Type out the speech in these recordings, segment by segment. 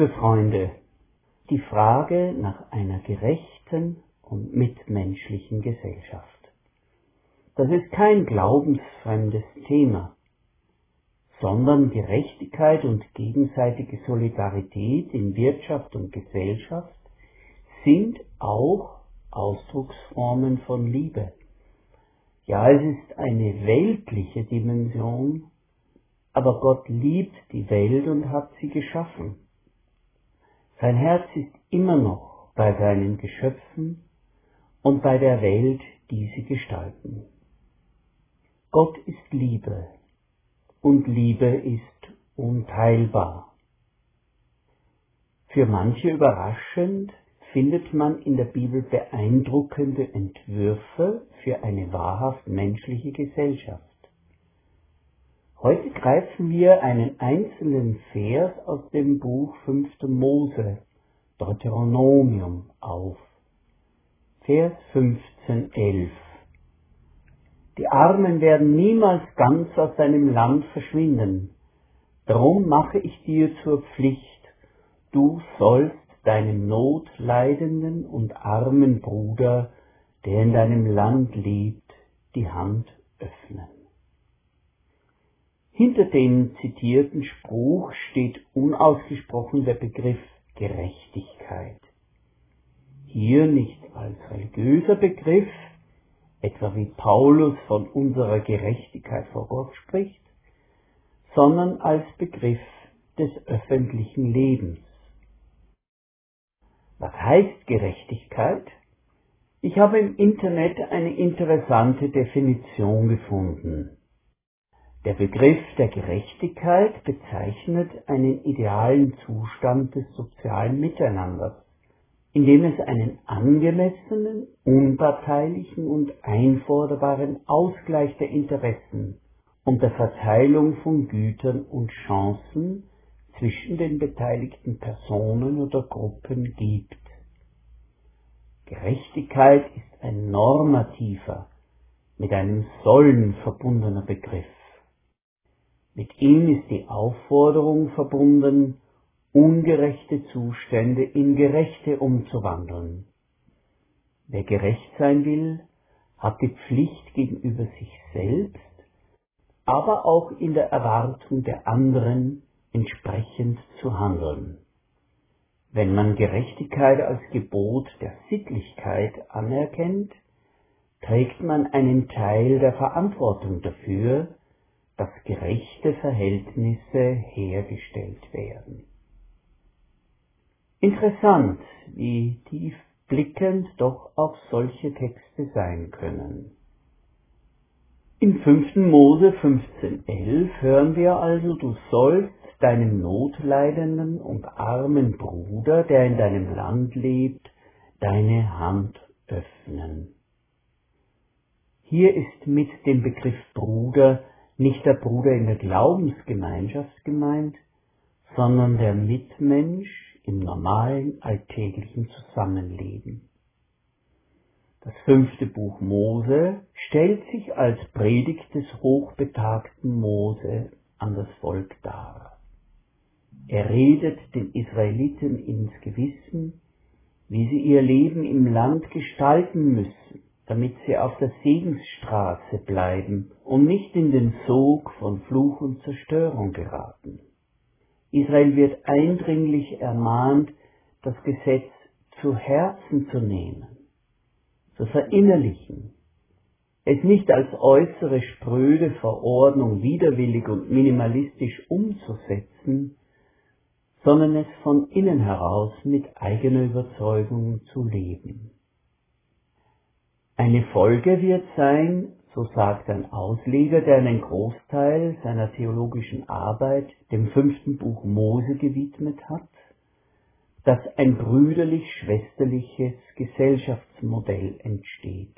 Liebe Freunde, die Frage nach einer gerechten und mitmenschlichen Gesellschaft. Das ist kein glaubensfremdes Thema, sondern Gerechtigkeit und gegenseitige Solidarität in Wirtschaft und Gesellschaft sind auch Ausdrucksformen von Liebe. Ja, es ist eine weltliche Dimension, aber Gott liebt die Welt und hat sie geschaffen. Sein Herz ist immer noch bei seinen Geschöpfen und bei der Welt, die sie gestalten. Gott ist Liebe und Liebe ist unteilbar. Für manche überraschend findet man in der Bibel beeindruckende Entwürfe für eine wahrhaft menschliche Gesellschaft. Heute greifen wir einen einzelnen Vers aus dem Buch 5. Mose, Deuteronomium, auf. Vers 15, 11. Die Armen werden niemals ganz aus deinem Land verschwinden. Darum mache ich dir zur Pflicht, du sollst deinem notleidenden und armen Bruder, der in deinem Land lebt, die Hand öffnen. Hinter dem zitierten Spruch steht unausgesprochen der Begriff Gerechtigkeit. Hier nicht als religiöser Begriff, etwa wie Paulus von unserer Gerechtigkeit vor Gott spricht, sondern als Begriff des öffentlichen Lebens. Was heißt Gerechtigkeit? Ich habe im Internet eine interessante Definition gefunden. Der Begriff der Gerechtigkeit bezeichnet einen idealen Zustand des sozialen Miteinanders, in dem es einen angemessenen, unparteilichen und einforderbaren Ausgleich der Interessen und der Verteilung von Gütern und Chancen zwischen den beteiligten Personen oder Gruppen gibt. Gerechtigkeit ist ein normativer, mit einem Sollen verbundener Begriff. Mit ihm ist die Aufforderung verbunden, ungerechte Zustände in gerechte umzuwandeln. Wer gerecht sein will, hat die Pflicht gegenüber sich selbst, aber auch in der Erwartung der anderen entsprechend zu handeln. Wenn man Gerechtigkeit als Gebot der Sittlichkeit anerkennt, trägt man einen Teil der Verantwortung dafür, dass gerechte Verhältnisse hergestellt werden. Interessant, wie tiefblickend doch auch solche Texte sein können. In 5. Mose 15.11 hören wir also, du sollst deinem notleidenden und armen Bruder, der in deinem Land lebt, deine Hand öffnen. Hier ist mit dem Begriff Bruder nicht der Bruder in der Glaubensgemeinschaft gemeint, sondern der Mitmensch im normalen alltäglichen Zusammenleben. Das fünfte Buch Mose stellt sich als Predigt des hochbetagten Mose an das Volk dar. Er redet den Israeliten ins Gewissen, wie sie ihr Leben im Land gestalten müssen, damit sie auf der Segensstraße bleiben und nicht in den Sog von Fluch und Zerstörung geraten. Israel wird eindringlich ermahnt, das Gesetz zu Herzen zu nehmen, zu verinnerlichen, es nicht als äußere spröde Verordnung widerwillig und minimalistisch umzusetzen, sondern es von innen heraus mit eigener Überzeugung zu leben. Eine Folge wird sein, so sagt ein Ausleger, der einen Großteil seiner theologischen Arbeit dem fünften Buch Mose gewidmet hat, dass ein brüderlich-schwesterliches Gesellschaftsmodell entsteht.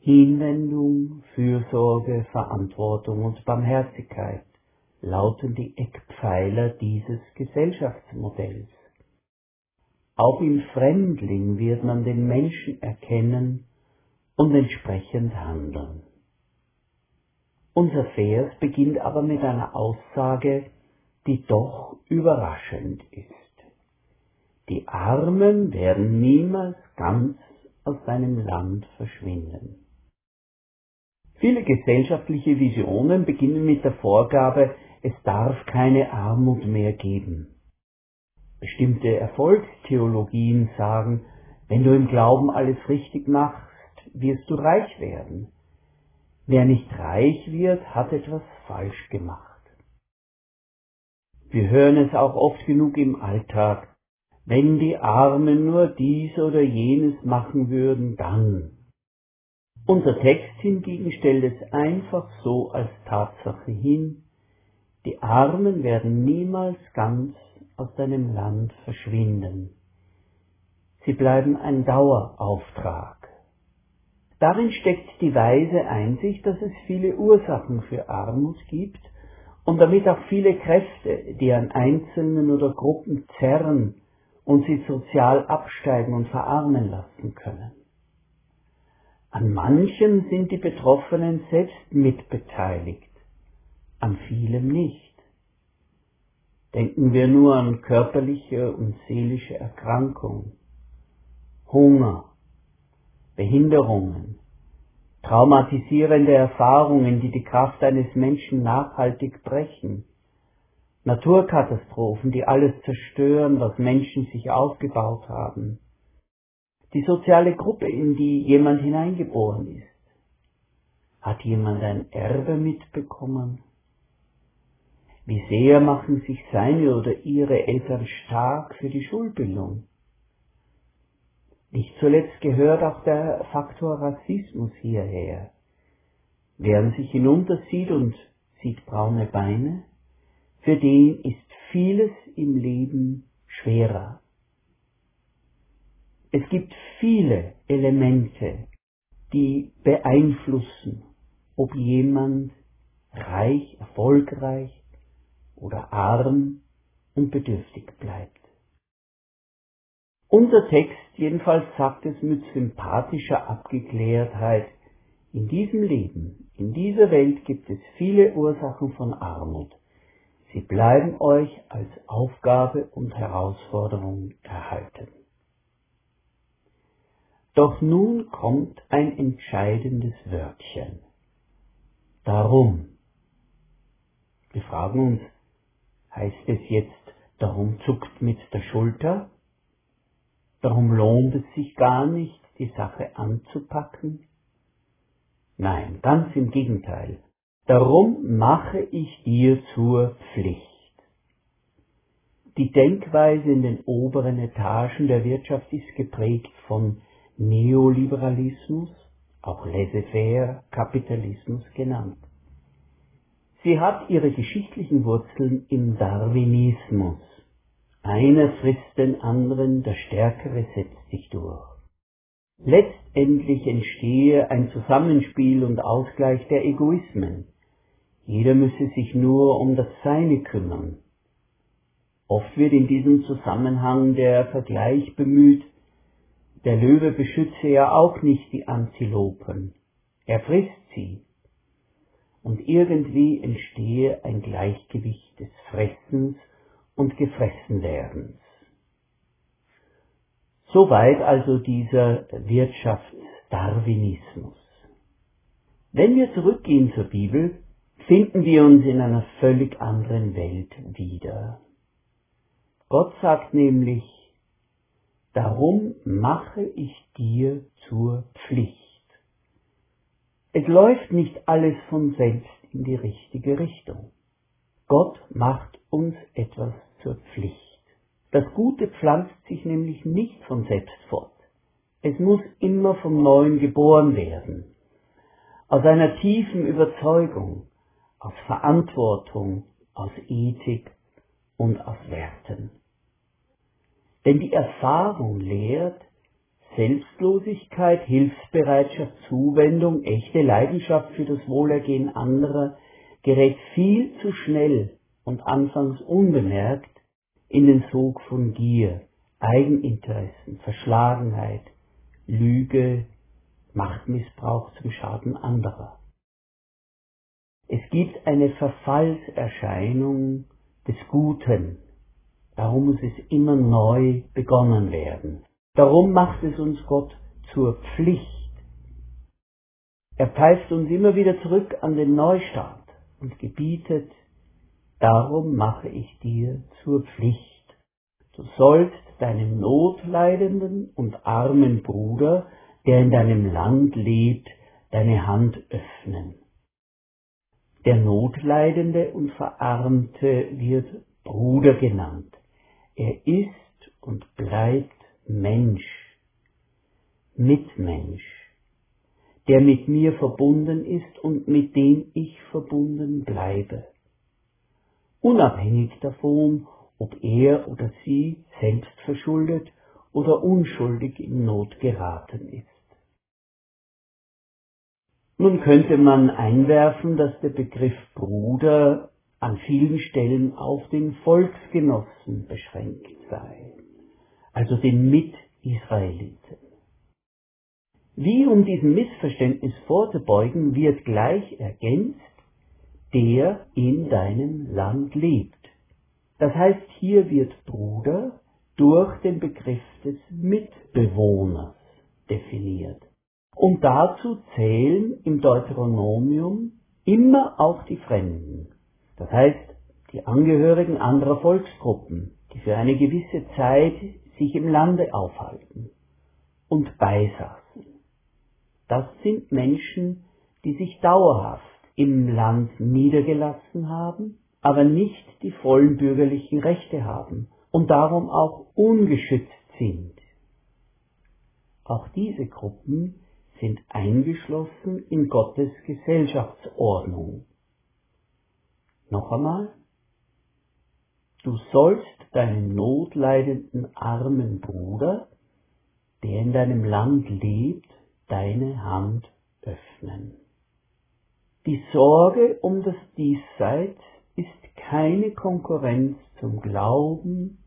Hinwendung, Fürsorge, Verantwortung und Barmherzigkeit lauten die Eckpfeiler dieses Gesellschaftsmodells. Auch im Fremdling wird man den Menschen erkennen und entsprechend handeln. Unser Vers beginnt aber mit einer Aussage, die doch überraschend ist. die Armen werden niemals ganz aus seinem Land verschwinden. Viele gesellschaftliche Visionen beginnen mit der Vorgabe, es darf keine Armut mehr geben. Bestimmte Erfolgstheologien sagen, wenn du im Glauben alles richtig machst, wirst du reich werden. Wer nicht reich wird, hat etwas falsch gemacht. Wir hören es auch oft genug im Alltag. Wenn die Armen nur dies oder jenes machen würden, dann. Unser Text hingegen stellt es einfach so als Tatsache hin, die Armen werden niemals ganz aus deinem Land verschwinden. Sie bleiben ein Dauerauftrag. Darin steckt die weise Einsicht, dass es viele Ursachen für Armut gibt und damit auch viele Kräfte, die an Einzelnen oder Gruppen zerren und sie sozial absteigen und verarmen lassen können. An manchem sind die Betroffenen selbst mitbeteiligt, an vielem nicht. Denken wir nur an körperliche und seelische Erkrankung, Hunger, Behinderungen, traumatisierende Erfahrungen, die die Kraft eines Menschen nachhaltig brechen, Naturkatastrophen, die alles zerstören, was Menschen sich aufgebaut haben, die soziale Gruppe, in die jemand hineingeboren ist. Hat jemand ein Erbe mitbekommen? Wie sehr machen sich seine oder ihre Eltern stark für die Schulbildung? Nicht zuletzt gehört auch der Faktor Rassismus hierher. Wer sich hinuntersieht und sieht braune Beine, für den ist vieles im Leben schwerer. Es gibt viele Elemente, die beeinflussen, ob jemand reich, erfolgreich oder arm und bedürftig bleibt. Unser Text jedenfalls sagt es mit sympathischer Abgeklärtheit, in diesem Leben, in dieser Welt gibt es viele Ursachen von Armut. Sie bleiben euch als Aufgabe und Herausforderung erhalten. Doch nun kommt ein entscheidendes Wörtchen. Darum. Wir fragen uns, heißt es jetzt, darum zuckt mit der Schulter? Darum lohnt es sich gar nicht, die Sache anzupacken? Nein, ganz im Gegenteil. Darum mache ich dir zur Pflicht. Die Denkweise in den oberen Etagen der Wirtschaft ist geprägt von Neoliberalismus, auch laissez-faire Kapitalismus genannt. Sie hat ihre geschichtlichen Wurzeln im Darwinismus. Einer frisst den anderen, der Stärkere setzt sich durch. Letztendlich entstehe ein Zusammenspiel und Ausgleich der Egoismen. Jeder müsse sich nur um das Seine kümmern. Oft wird in diesem Zusammenhang der Vergleich bemüht, der Löwe beschütze ja auch nicht die Antilopen, er frisst sie. Und irgendwie entstehe ein Gleichgewicht des Fressens und Gefressenwerdens. Soweit also dieser Wirtschaftsdarwinismus. Wenn wir zurückgehen zur Bibel, finden wir uns in einer völlig anderen Welt wieder. Gott sagt nämlich, Darum mache ich dir zur Pflicht. Es läuft nicht alles von selbst in die richtige Richtung. Gott macht uns etwas zur Pflicht. Das Gute pflanzt sich nämlich nicht von selbst fort. Es muss immer vom Neuen geboren werden. Aus einer tiefen Überzeugung, aus Verantwortung, aus Ethik und aus Werten. Denn die Erfahrung lehrt, Selbstlosigkeit, Hilfsbereitschaft, Zuwendung, echte Leidenschaft für das Wohlergehen anderer gerät viel zu schnell und anfangs unbemerkt in den Sog von Gier, Eigeninteressen, Verschlagenheit, Lüge, Machtmissbrauch zum Schaden anderer. Es gibt eine Verfallserscheinung des Guten, Darum muss es immer neu begonnen werden. Darum macht es uns Gott zur Pflicht. Er pfeift uns immer wieder zurück an den Neustart und gebietet, darum mache ich dir zur Pflicht. Du sollst deinem notleidenden und armen Bruder, der in deinem Land lebt, deine Hand öffnen. Der Notleidende und Verarmte wird Bruder genannt. Er ist und bleibt Mensch, Mitmensch, der mit mir verbunden ist und mit dem ich verbunden bleibe. Unabhängig davon, ob er oder sie selbst verschuldet oder unschuldig in Not geraten ist. Nun könnte man einwerfen, dass der Begriff Bruder an vielen Stellen auf den Volksgenossen beschränkt sei, also den Mit-Israeliten. Wie um diesem Missverständnis vorzubeugen, wird gleich ergänzt, der in deinem Land lebt. Das heißt, hier wird Bruder durch den Begriff des Mitbewohners definiert. Und dazu zählen im Deuteronomium immer auch die Fremden. Das heißt, die Angehörigen anderer Volksgruppen, die für eine gewisse Zeit sich im Lande aufhalten und beisaßen. Das sind Menschen, die sich dauerhaft im Land niedergelassen haben, aber nicht die vollen bürgerlichen Rechte haben und darum auch ungeschützt sind. Auch diese Gruppen sind eingeschlossen in Gottes Gesellschaftsordnung. Noch einmal, du sollst deinen notleidenden armen Bruder, der in deinem Land lebt, deine Hand öffnen. Die Sorge um das Diesseits ist keine Konkurrenz zum Glauben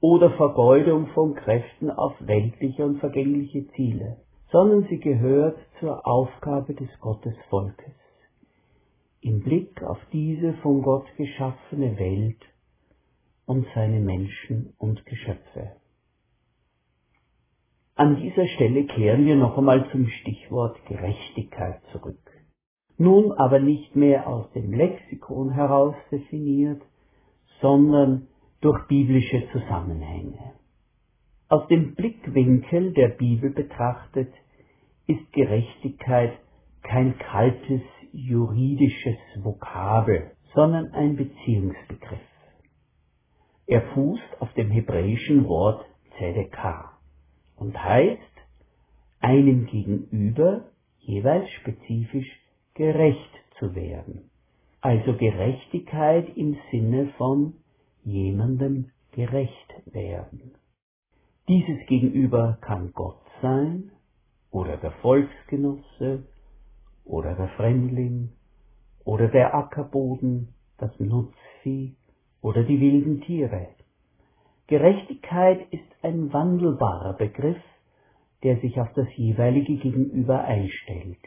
oder Vergeudung von Kräften auf weltliche und vergängliche Ziele sondern sie gehört zur Aufgabe des Gottesvolkes. Im Blick auf diese von Gott geschaffene Welt und seine Menschen und Geschöpfe. An dieser Stelle kehren wir noch einmal zum Stichwort Gerechtigkeit zurück. Nun aber nicht mehr aus dem Lexikon heraus definiert, sondern durch biblische Zusammenhänge. Aus dem Blickwinkel der Bibel betrachtet ist Gerechtigkeit kein kaltes juridisches Vokabel, sondern ein Beziehungsbegriff. Er fußt auf dem hebräischen Wort Zedekah und heißt, einem gegenüber jeweils spezifisch gerecht zu werden. Also Gerechtigkeit im Sinne von jemandem gerecht werden. Dieses Gegenüber kann Gott sein oder der Volksgenosse oder der Fremdling oder der Ackerboden, das Nutzvieh oder die wilden Tiere. Gerechtigkeit ist ein wandelbarer Begriff, der sich auf das jeweilige Gegenüber einstellt.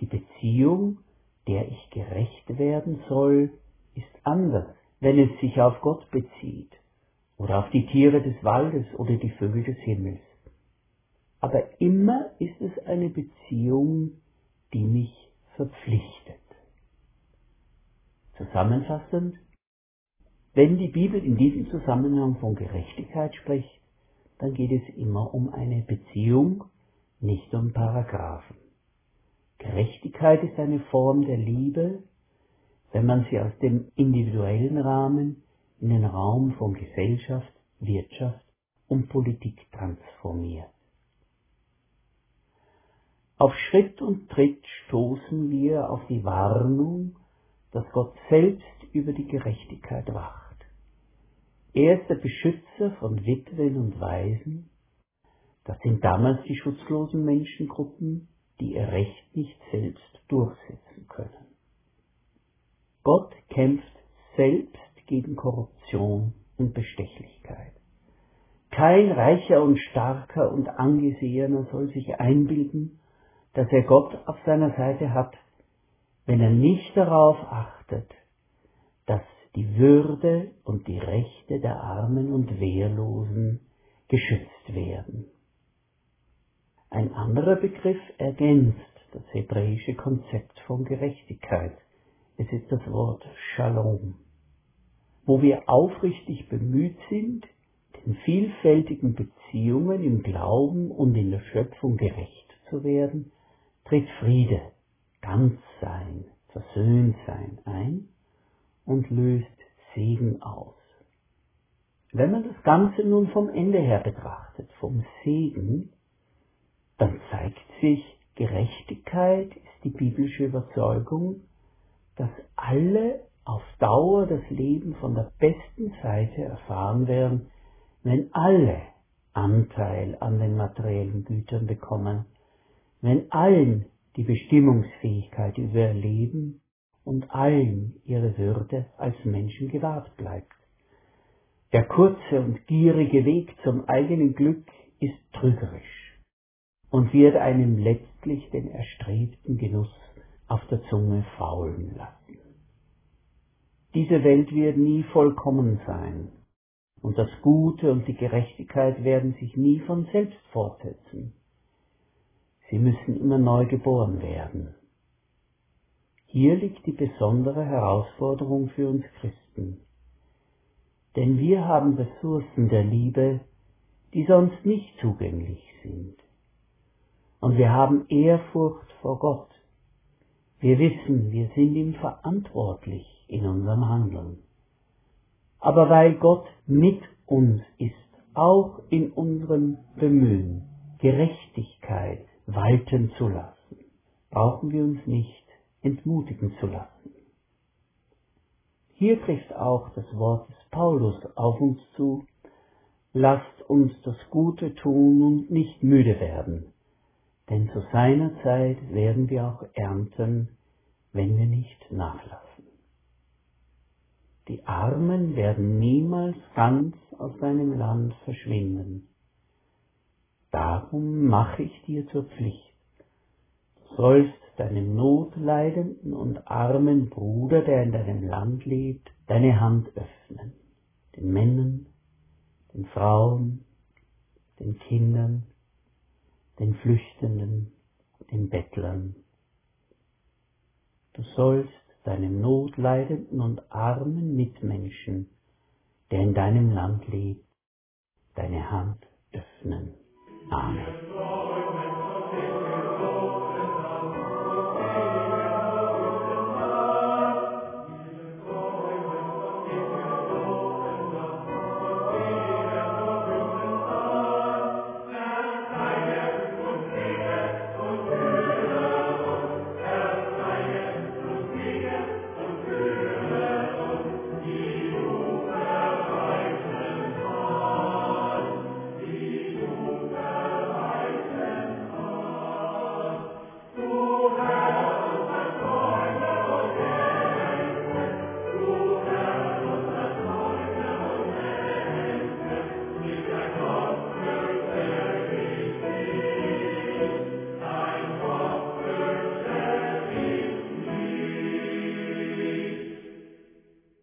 Die Beziehung, der ich gerecht werden soll, ist anders, wenn es sich auf Gott bezieht oder auf die Tiere des Waldes oder die Vögel des Himmels. Aber immer ist es eine Beziehung, die mich verpflichtet. Zusammenfassend, wenn die Bibel in diesem Zusammenhang von Gerechtigkeit spricht, dann geht es immer um eine Beziehung, nicht um Paragraphen. Gerechtigkeit ist eine Form der Liebe, wenn man sie aus dem individuellen Rahmen in den Raum von Gesellschaft, Wirtschaft und Politik transformiert. Auf Schritt und Tritt stoßen wir auf die Warnung, dass Gott selbst über die Gerechtigkeit wacht. Er ist der Beschützer von Witwen und Waisen. Das sind damals die schutzlosen Menschengruppen, die ihr Recht nicht selbst durchsetzen können. Gott kämpft selbst gegen Korruption und Bestechlichkeit. Kein Reicher und Starker und Angesehener soll sich einbilden, dass er Gott auf seiner Seite hat, wenn er nicht darauf achtet, dass die Würde und die Rechte der Armen und Wehrlosen geschützt werden. Ein anderer Begriff ergänzt das hebräische Konzept von Gerechtigkeit. Es ist das Wort Shalom, wo wir aufrichtig bemüht sind, den vielfältigen Beziehungen im Glauben und in der Schöpfung gerecht zu werden, tritt Friede, Ganzsein, Versöhntsein ein und löst Segen aus. Wenn man das Ganze nun vom Ende her betrachtet, vom Segen, dann zeigt sich, Gerechtigkeit ist die biblische Überzeugung, dass alle auf Dauer das Leben von der besten Seite erfahren werden, wenn alle Anteil an den materiellen Gütern bekommen, wenn allen die Bestimmungsfähigkeit über ihr Leben und allen ihre Würde als Menschen gewahrt bleibt. Der kurze und gierige Weg zum eigenen Glück ist trügerisch und wird einem letztlich den erstrebten Genuss auf der Zunge faulen lassen. Diese Welt wird nie vollkommen sein, und das Gute und die Gerechtigkeit werden sich nie von selbst fortsetzen. Sie müssen immer neu geboren werden. Hier liegt die besondere Herausforderung für uns Christen. Denn wir haben Ressourcen der Liebe, die sonst nicht zugänglich sind. Und wir haben Ehrfurcht vor Gott. Wir wissen, wir sind ihm verantwortlich in unserem Handeln. Aber weil Gott mit uns ist, auch in unserem Bemühen, Gerechtigkeit walten zu lassen, brauchen wir uns nicht entmutigen zu lassen. Hier trifft auch das Wort des Paulus auf uns zu, lasst uns das Gute tun und nicht müde werden, denn zu seiner Zeit werden wir auch ernten, wenn wir nicht nachlassen. Die Armen werden niemals ganz aus deinem Land verschwinden. Darum mache ich dir zur Pflicht. Du sollst deinem notleidenden und armen Bruder, der in deinem Land lebt, deine Hand öffnen. Den Männern, den Frauen, den Kindern, den Flüchtenden, den Bettlern. Du sollst deinem notleidenden und armen Mitmenschen, der in deinem Land lebt, deine Hand öffnen. Amen.